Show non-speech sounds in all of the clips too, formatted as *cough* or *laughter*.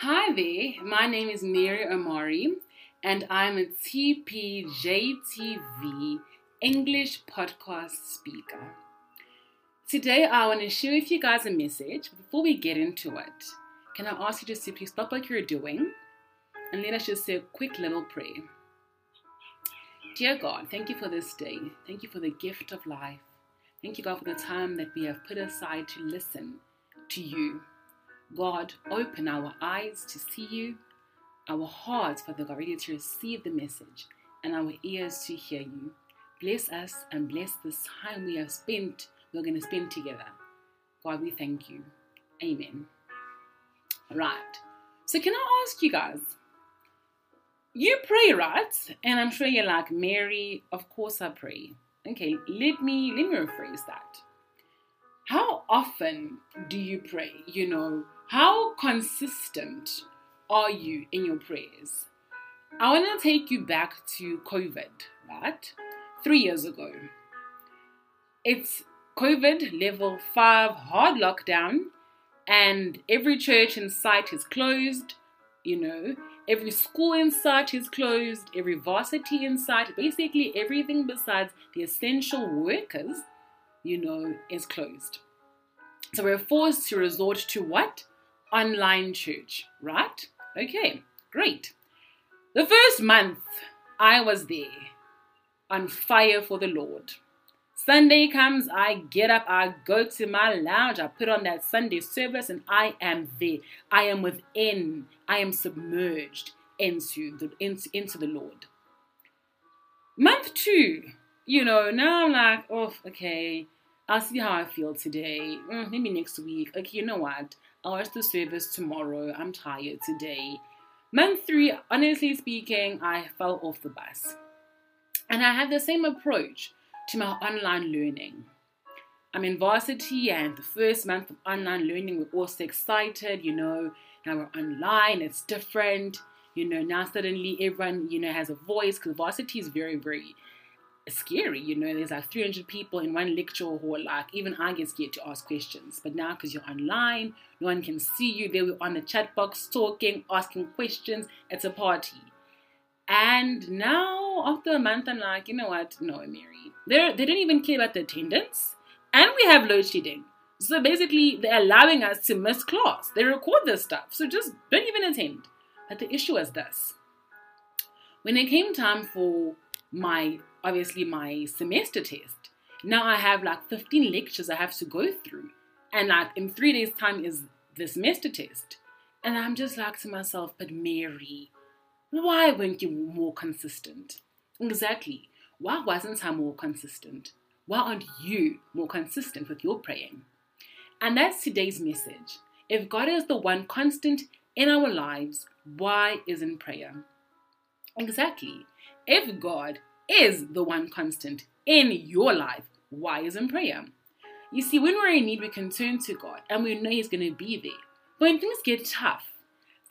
Hi there, my name is Mary Omari, and I'm a TPJTV English podcast speaker. Today, I want to share with you guys a message. Before we get into it, can I ask you to simply stop what you're doing and let us just say a quick little prayer. Dear God, thank you for this day. Thank you for the gift of life. Thank you, God, for the time that we have put aside to listen to you. God, open our eyes to see you, our hearts, Father God, ready to receive the message, and our ears to hear you. Bless us and bless this time we have spent, we're going to spend together. God, we thank you. Amen. Right. So, can I ask you guys? You pray, right? And I'm sure you're like, Mary, of course I pray. Okay, let me let me rephrase that. How often do you pray? You know, how consistent are you in your prayers? I want to take you back to COVID, right? Three years ago. It's COVID level five hard lockdown, and every church in sight is closed. You know, every school in sight is closed, every varsity in sight, basically everything besides the essential workers, you know, is closed. So we're forced to resort to what? Online church, right? Okay, great. The first month I was there on fire for the Lord. Sunday comes, I get up, I go to my lounge, I put on that Sunday service, and I am there. I am within, I am submerged into the, into, into the Lord. Month two, you know, now I'm like, oh, okay, I'll see how I feel today. Mm, maybe next week. Okay, you know what? I'll watch the service tomorrow. I'm tired today. Month three, honestly speaking, I fell off the bus. And I had the same approach to my online learning. I'm in varsity, and the first month of online learning, we're all so excited, you know. Now we're online, it's different, you know. Now suddenly everyone, you know, has a voice because varsity is very, very scary, you know. There's like 300 people in one lecture hall. Like, even I get scared to ask questions. But now, because you're online, no one can see you. They were on the chat box talking, asking questions. It's a party. And now, after a month, I'm like, you know what? No, Mary. They're, they don't even care about the attendance. And we have load shedding. So basically, they're allowing us to miss class. They record this stuff. So just don't even attend. But the issue is this. When it came time for my obviously my semester test. Now I have like 15 lectures I have to go through. And like in three days' time is the semester test. And I'm just like to myself, but Mary, why weren't you more consistent? Exactly. Why wasn't I more consistent? Why aren't you more consistent with your praying? And that's today's message. If God is the one constant in our lives, why isn't prayer? Exactly. If God is the one constant in your life, why isn't prayer? You see, when we're in need, we can turn to God and we know He's going to be there. But when things get tough,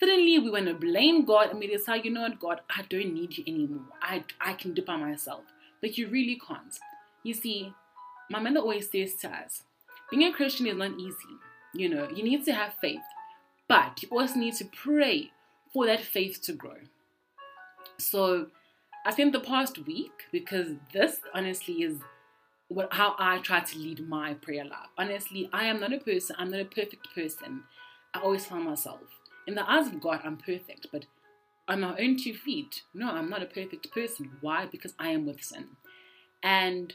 suddenly we want to blame God and we decide, you know what, God, I don't need you anymore. I, I can do by myself. But you really can't. You see, my mother always says to us, being a Christian is not easy. You know, you need to have faith, but you also need to pray for that faith to grow. So I spent the past week because this honestly is what how I try to lead my prayer life. Honestly, I am not a person, I'm not a perfect person. I always find myself, in the eyes of God, I'm perfect, but on my own two feet, no, I'm not a perfect person. Why? Because I am with sin. And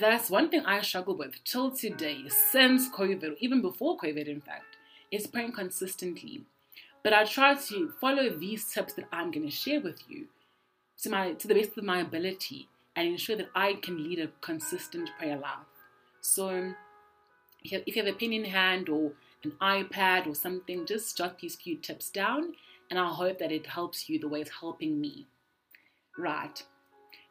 that's one thing I struggle with till today, since COVID, even before COVID, in fact, is praying consistently. But I try to follow these tips that I'm going to share with you to my to the best of my ability and ensure that I can lead a consistent prayer life. So if you, have, a pen in hand or an iPad or something, just jot these few tips down and I hope that it helps you the way it's helping me. Right.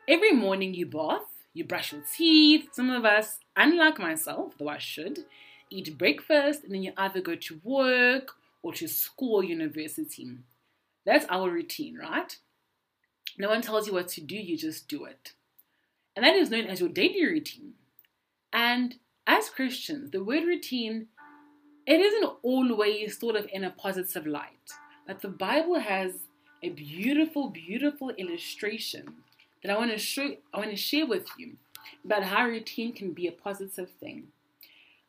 Every morning you bath, you brush your teeth. Some of us, unlike myself, though I should, eat breakfast and then you either go to work or to school or university. That's our routine, right? No one tells you what to do, you just do it. And that is known as your daily routine. And as Christians, the word routine, it isn't always thought of in a positive light. But the Bible has a beautiful, beautiful illustration that I want to show I want to share with you about how routine can be a positive thing.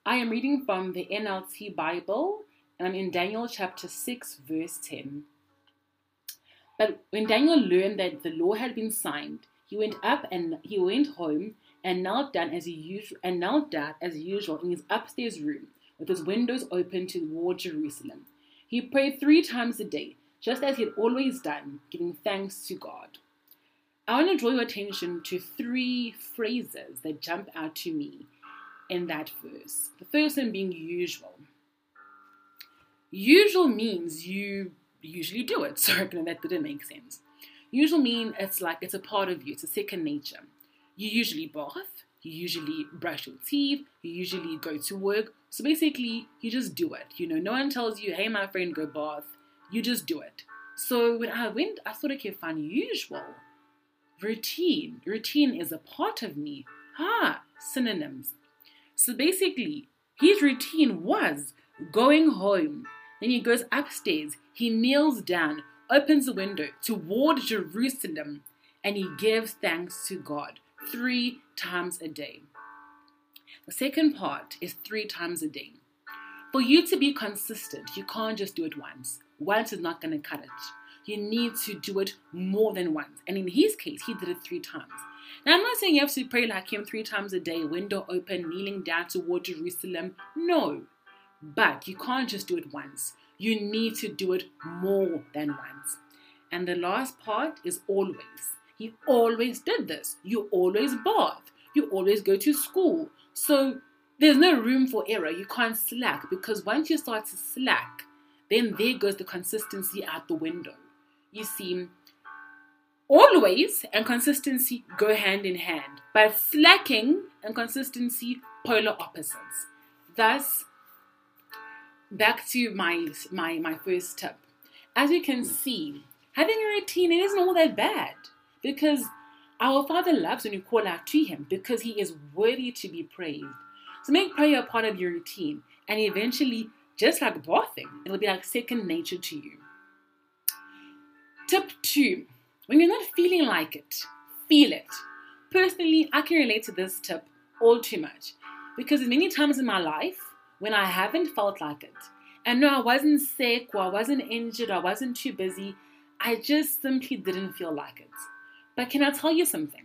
I am reading from the NLT Bible and I'm in Daniel chapter 6 verse 10. But when Daniel learned that the law had been signed, he went up and he went home and knelt down as he usual and knelt down as usual in his upstairs room with his windows open toward Jerusalem. He prayed three times a day, just as he had always done, giving thanks to God. I want to draw your attention to three phrases that jump out to me in that verse. The first one being usual. Usual means you usually do it. *laughs* Sorry, that didn't make sense. Usual mean it's like it's a part of you, it's a second nature. You usually bath, you usually brush your teeth, you usually go to work. So basically, you just do it. You know, no one tells you, hey, my friend, go bath. You just do it. So when I went, I thought, okay, fine, usual. Routine. Routine is a part of me. Ah, synonyms. So basically, his routine was going home. Then he goes upstairs, he kneels down, opens the window toward Jerusalem, and he gives thanks to God three times a day. The second part is three times a day. For you to be consistent, you can't just do it once. Once is not going to cut it. You need to do it more than once. And in his case, he did it three times. Now, I'm not saying you have to pray like him three times a day, window open, kneeling down toward Jerusalem. No. But you can't just do it once. You need to do it more than once. And the last part is always. He always did this. You always bath. You always go to school. So there's no room for error. You can't slack because once you start to slack, then there goes the consistency out the window. You see, always and consistency go hand in hand, but slacking and consistency polar opposites. Thus, back to my my my first tip. As you can see, having a routine it isn't all that bad because our Father loves when you call out to Him because He is worthy to be praised. So make prayer a part of your routine, and eventually, just like bathing, it'll be like second nature to you. Tip two when you're not feeling like it, feel it. Personally, I can relate to this tip all too much because many times in my life when I haven't felt like it, and no, I wasn't sick or I wasn't injured, or I wasn't too busy, I just simply didn't feel like it. But can I tell you something?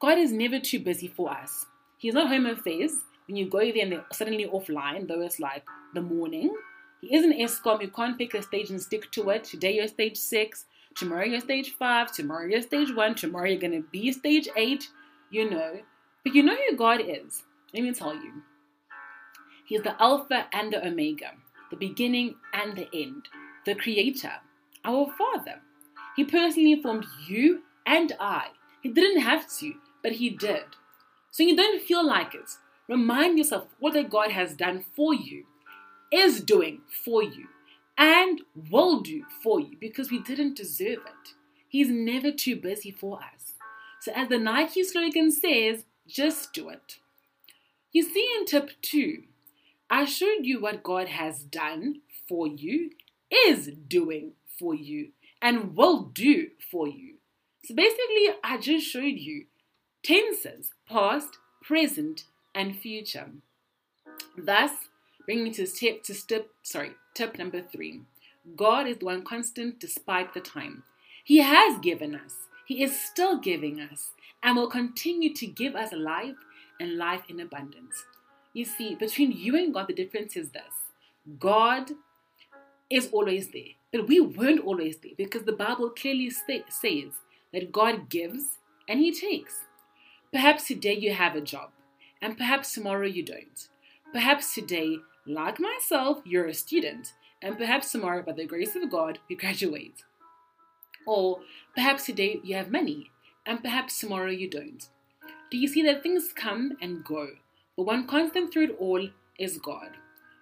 God is never too busy for us. He's not home affairs. When you go there and they're suddenly offline, though it's like the morning. He isn't Eskom. You can't pick a stage and stick to it. Today you're stage six. Tomorrow you're stage five. Tomorrow you're stage one. Tomorrow you're going to be stage eight. You know. But you know who God is. Let me tell you. He's the Alpha and the Omega, the beginning and the end, the Creator, our Father. He personally formed you and I. He didn't have to, but He did. So you don't feel like it. Remind yourself what that God has done for you, is doing for you, and will do for you because we didn't deserve it. He's never too busy for us. So, as the Nike slogan says, just do it. You see, in tip two, I showed you what God has done for you, is doing for you, and will do for you. So, basically, I just showed you tenses past, present, and future. Thus, bring me to step to step sorry Tip number three God is the one constant despite the time. He has given us, He is still giving us, and will continue to give us life and life in abundance. You see, between you and God, the difference is this God is always there, but we weren't always there because the Bible clearly says that God gives and He takes. Perhaps today you have a job, and perhaps tomorrow you don't. Perhaps today like myself, you're a student, and perhaps tomorrow, by the grace of God, you graduate. Or perhaps today you have money, and perhaps tomorrow you don't. Do you see that things come and go, but one constant through it all is God?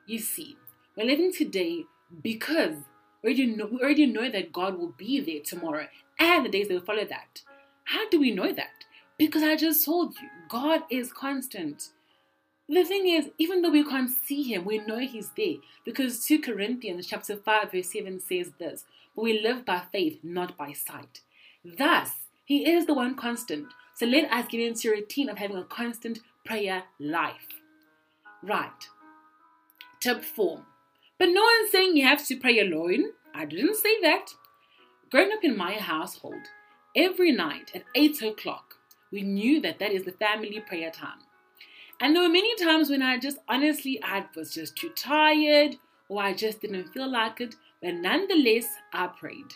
You see, we're living today because we already, know, we already know that God will be there tomorrow and the days that will follow that. How do we know that? Because I just told you, God is constant. the thing is, even though we can't see him, we know he's there. Because 2 Corinthians chapter 5, verse 7 says this, But we live by faith, not by sight. Thus, he is the one constant. So let us get into a routine of having a constant prayer life. Right. Tip 4. But no one's saying you have to pray alone. I didn't say that. Growing up in my household, every night at 8 o'clock, we knew that that is the family prayer time. And there were many times when I just honestly, I was just too tired or I just didn't feel like it, but nonetheless, I prayed.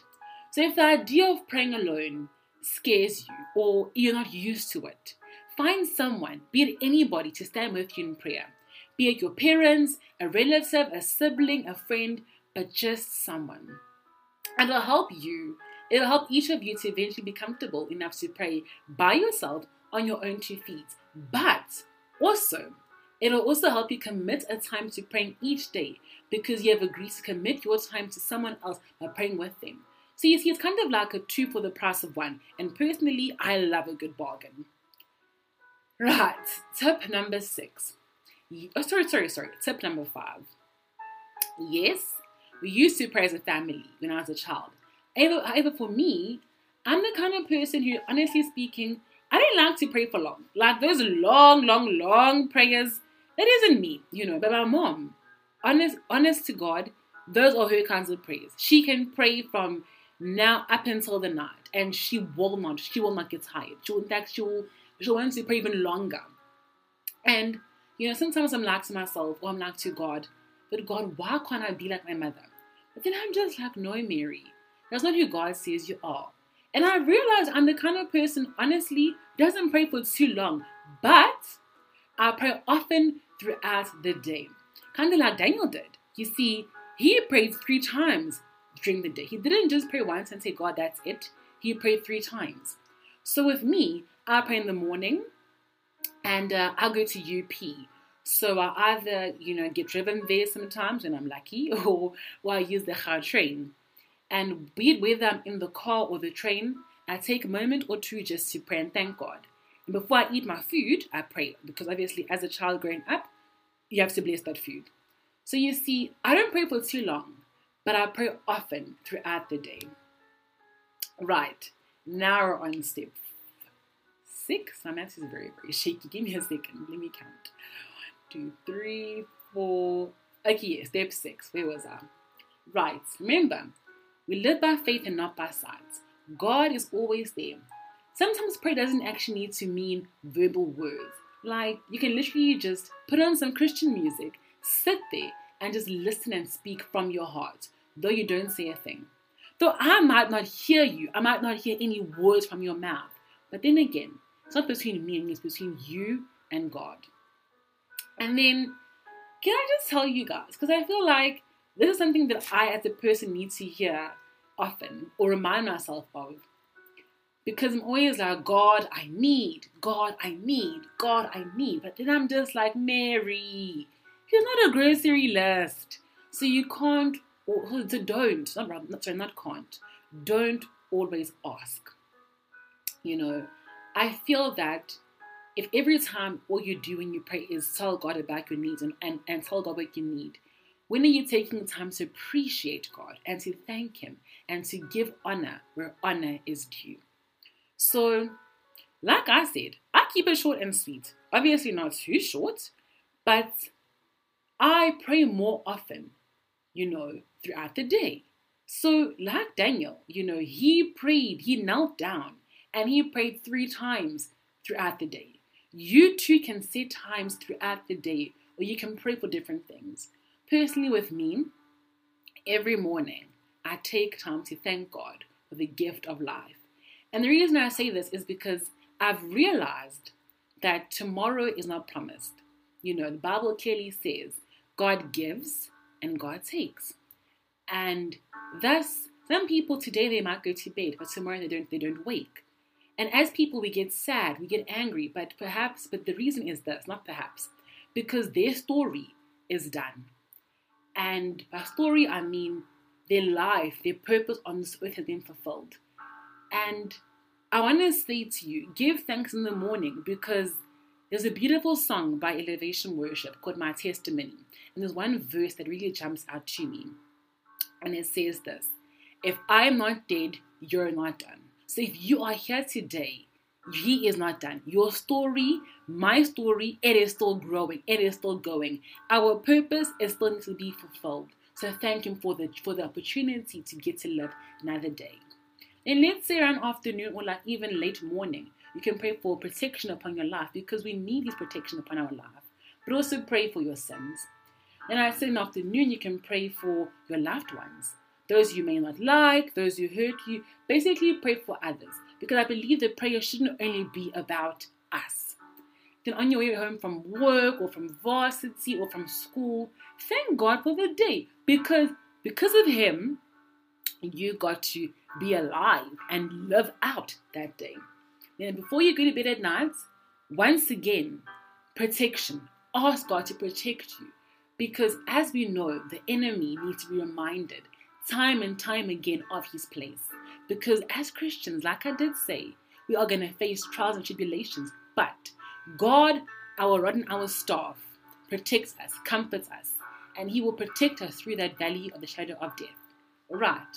So if the idea of praying alone scares you or you're not used to it, find someone, be it anybody, to stand with you in prayer. Be it your parents, a relative, a sibling, a friend, but just someone. And it'll help you, it'll help each of you to eventually be comfortable enough to pray by yourself on your own two feet. But also, it'll also help you commit a time to praying each day because you have agreed to commit your time to someone else by praying with them. So you see, it's kind of like a two for the price of one. And personally, I love a good bargain. Right, tip number six. Oh, sorry, sorry, sorry. Tip number five. Yes, we used to pray as a family when I was a child. However, for me, I'm the kind of person who, honestly speaking, I didn't like to pray for long. Like those long, long, long prayers. That isn't me, you know. But my mom, honest, honest to God, those are her kinds of prayers. She can pray from now up until the night, and she will not. She will not get tired. She will, in fact, she will. She wants to pray even longer. And you know, sometimes I'm like to myself, or I'm like to God, but God, why can't I be like my mother? But then I'm just like, no, Mary, that's not who God says you are. And I realized I'm the kind of person, honestly, doesn't pray for too long, but I pray often throughout the day. Kind of like Daniel did. You see, he prayed three times during the day. He didn't just pray once and say, God, that's it. He prayed three times. So with me, I pray in the morning and uh, I'll go to UP. So I either, you know, get driven there sometimes when I'm lucky *laughs* or, or I use the Gautrain. And be it whether I'm in the car or the train, I take a moment or two just to pray and thank God. And before I eat my food, I pray because obviously, as a child growing up, you have to bless that food. So you see, I don't pray for too long, but I pray often throughout the day. Right, now we're on step six. My math is very, very shaky. Give me a second. Let me count. One, two, three, four. Okay, yeah, step six. Where was I? Right, remember, we live by faith and not by sight. God is always there. Sometimes prayer doesn't actually need to mean verbal words. Like, you can literally just put on some Christian music, sit there, and just listen and speak from your heart, though you don't say a thing. Though I might not hear you, I might not hear any words from your mouth. But then again, it's not between me and you, it's between you and God. And then, can I just tell you guys, because I feel like this is something that I, as a person, need to hear often or remind myself of. Because I'm always like, God, I need, God, I need, God, I need. But then I'm just like, Mary, here's not a grocery list. So you can't, or so don't, not, sorry, not can't, don't always ask. You know, I feel that if every time all you do when you pray is tell God about your needs and, and, and tell God what you need, when are you taking time to appreciate God and to thank Him and to give honor where honor is due? So, like I said, I keep it short and sweet. Obviously, not too short, but I pray more often, you know, throughout the day. So, like Daniel, you know, he prayed, he knelt down, and he prayed three times throughout the day. You too can set times throughout the day where you can pray for different things. Personally, with me, every morning I take time to thank God for the gift of life. And the reason I say this is because I've realized that tomorrow is not promised. You know, the Bible clearly says God gives and God takes. And thus, some people today they might go to bed, but tomorrow they don't they don't wake. And as people we get sad, we get angry, but perhaps but the reason is this, not perhaps, because their story is done. And by story, I mean their life, their purpose on this earth has been fulfilled. And I want to say to you, give thanks in the morning because There's a beautiful song by Elevation Worship called My Testimony, and there's one verse that really jumps out to me. And it says this If I am not dead, you're not done. So if you are here today, he is not done. Your story, my story, it is still growing. It is still going. Our purpose is still to be fulfilled. So thank Him for the for the opportunity to get to live another day. And let's say around afternoon or like even late morning, you can pray for protection upon your life because we need His protection upon our life. But also pray for your sins. Then I say in the afternoon, you can pray for your loved ones, those you may not like, those who hurt you. Basically, pray for others because I believe that prayer shouldn't only be about us. Then on your way home from work or from varsity or from school, thank God for the day because because of him you got to be alive and live out that day. Then before you go to bed at night, once again, protection. Ask God to protect you. Because as we know, the enemy needs to be reminded time and time again of his place. Because as Christians, like I did say, we are going to face trials and tribulations. But God, our rod and our staff, protects us, comforts us, and He will protect us through that valley of the shadow of death. All right.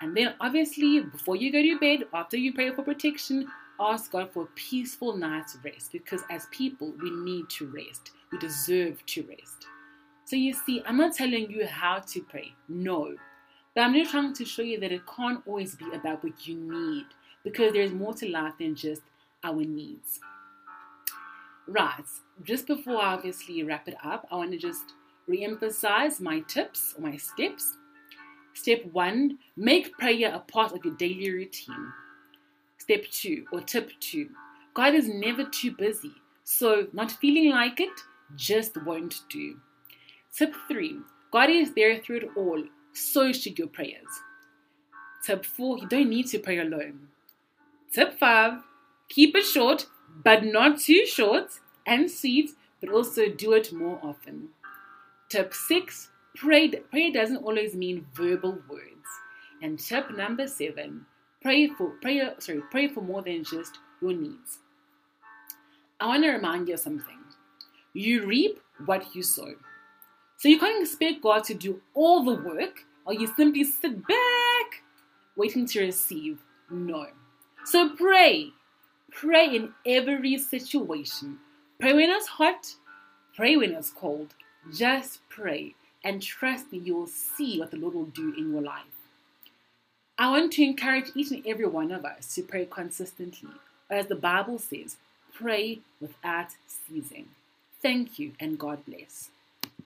And then, obviously, before you go to bed, after you pray for protection, ask God for a peaceful night's rest because as people, we need to rest. We deserve to rest. So, you see, I'm not telling you how to pray. No. But I'm just trying to show you that it can't always be about what you need because there's more to life than just our needs. Right, just before I obviously wrap it up, I want to just re emphasize my tips my steps. Step one, make prayer a part of your daily routine. Step two, or tip two, God is never too busy, so not feeling like it just won't do. Tip three, God is there through it all, so should your prayers. Tip four, you don't need to pray alone. Tip five, keep it short, but not too short and sweet, but also do it more often. Tip six, pray, prayer doesn't always mean verbal words. And tip number seven, pray for prayer, sorry, pray for more than just your needs. I want to remind you of something. You reap what you sow. So you can't expect God to do all the work or you simply sit back waiting to receive. No. So pray. Pray in every situation. Pray when it's hot. Pray when it's cold. Just pray and trust me, you'll see what the Lord will do in your life. I want to encourage each and every one of us to pray consistently. As the Bible says, pray without ceasing. Thank you and God bless.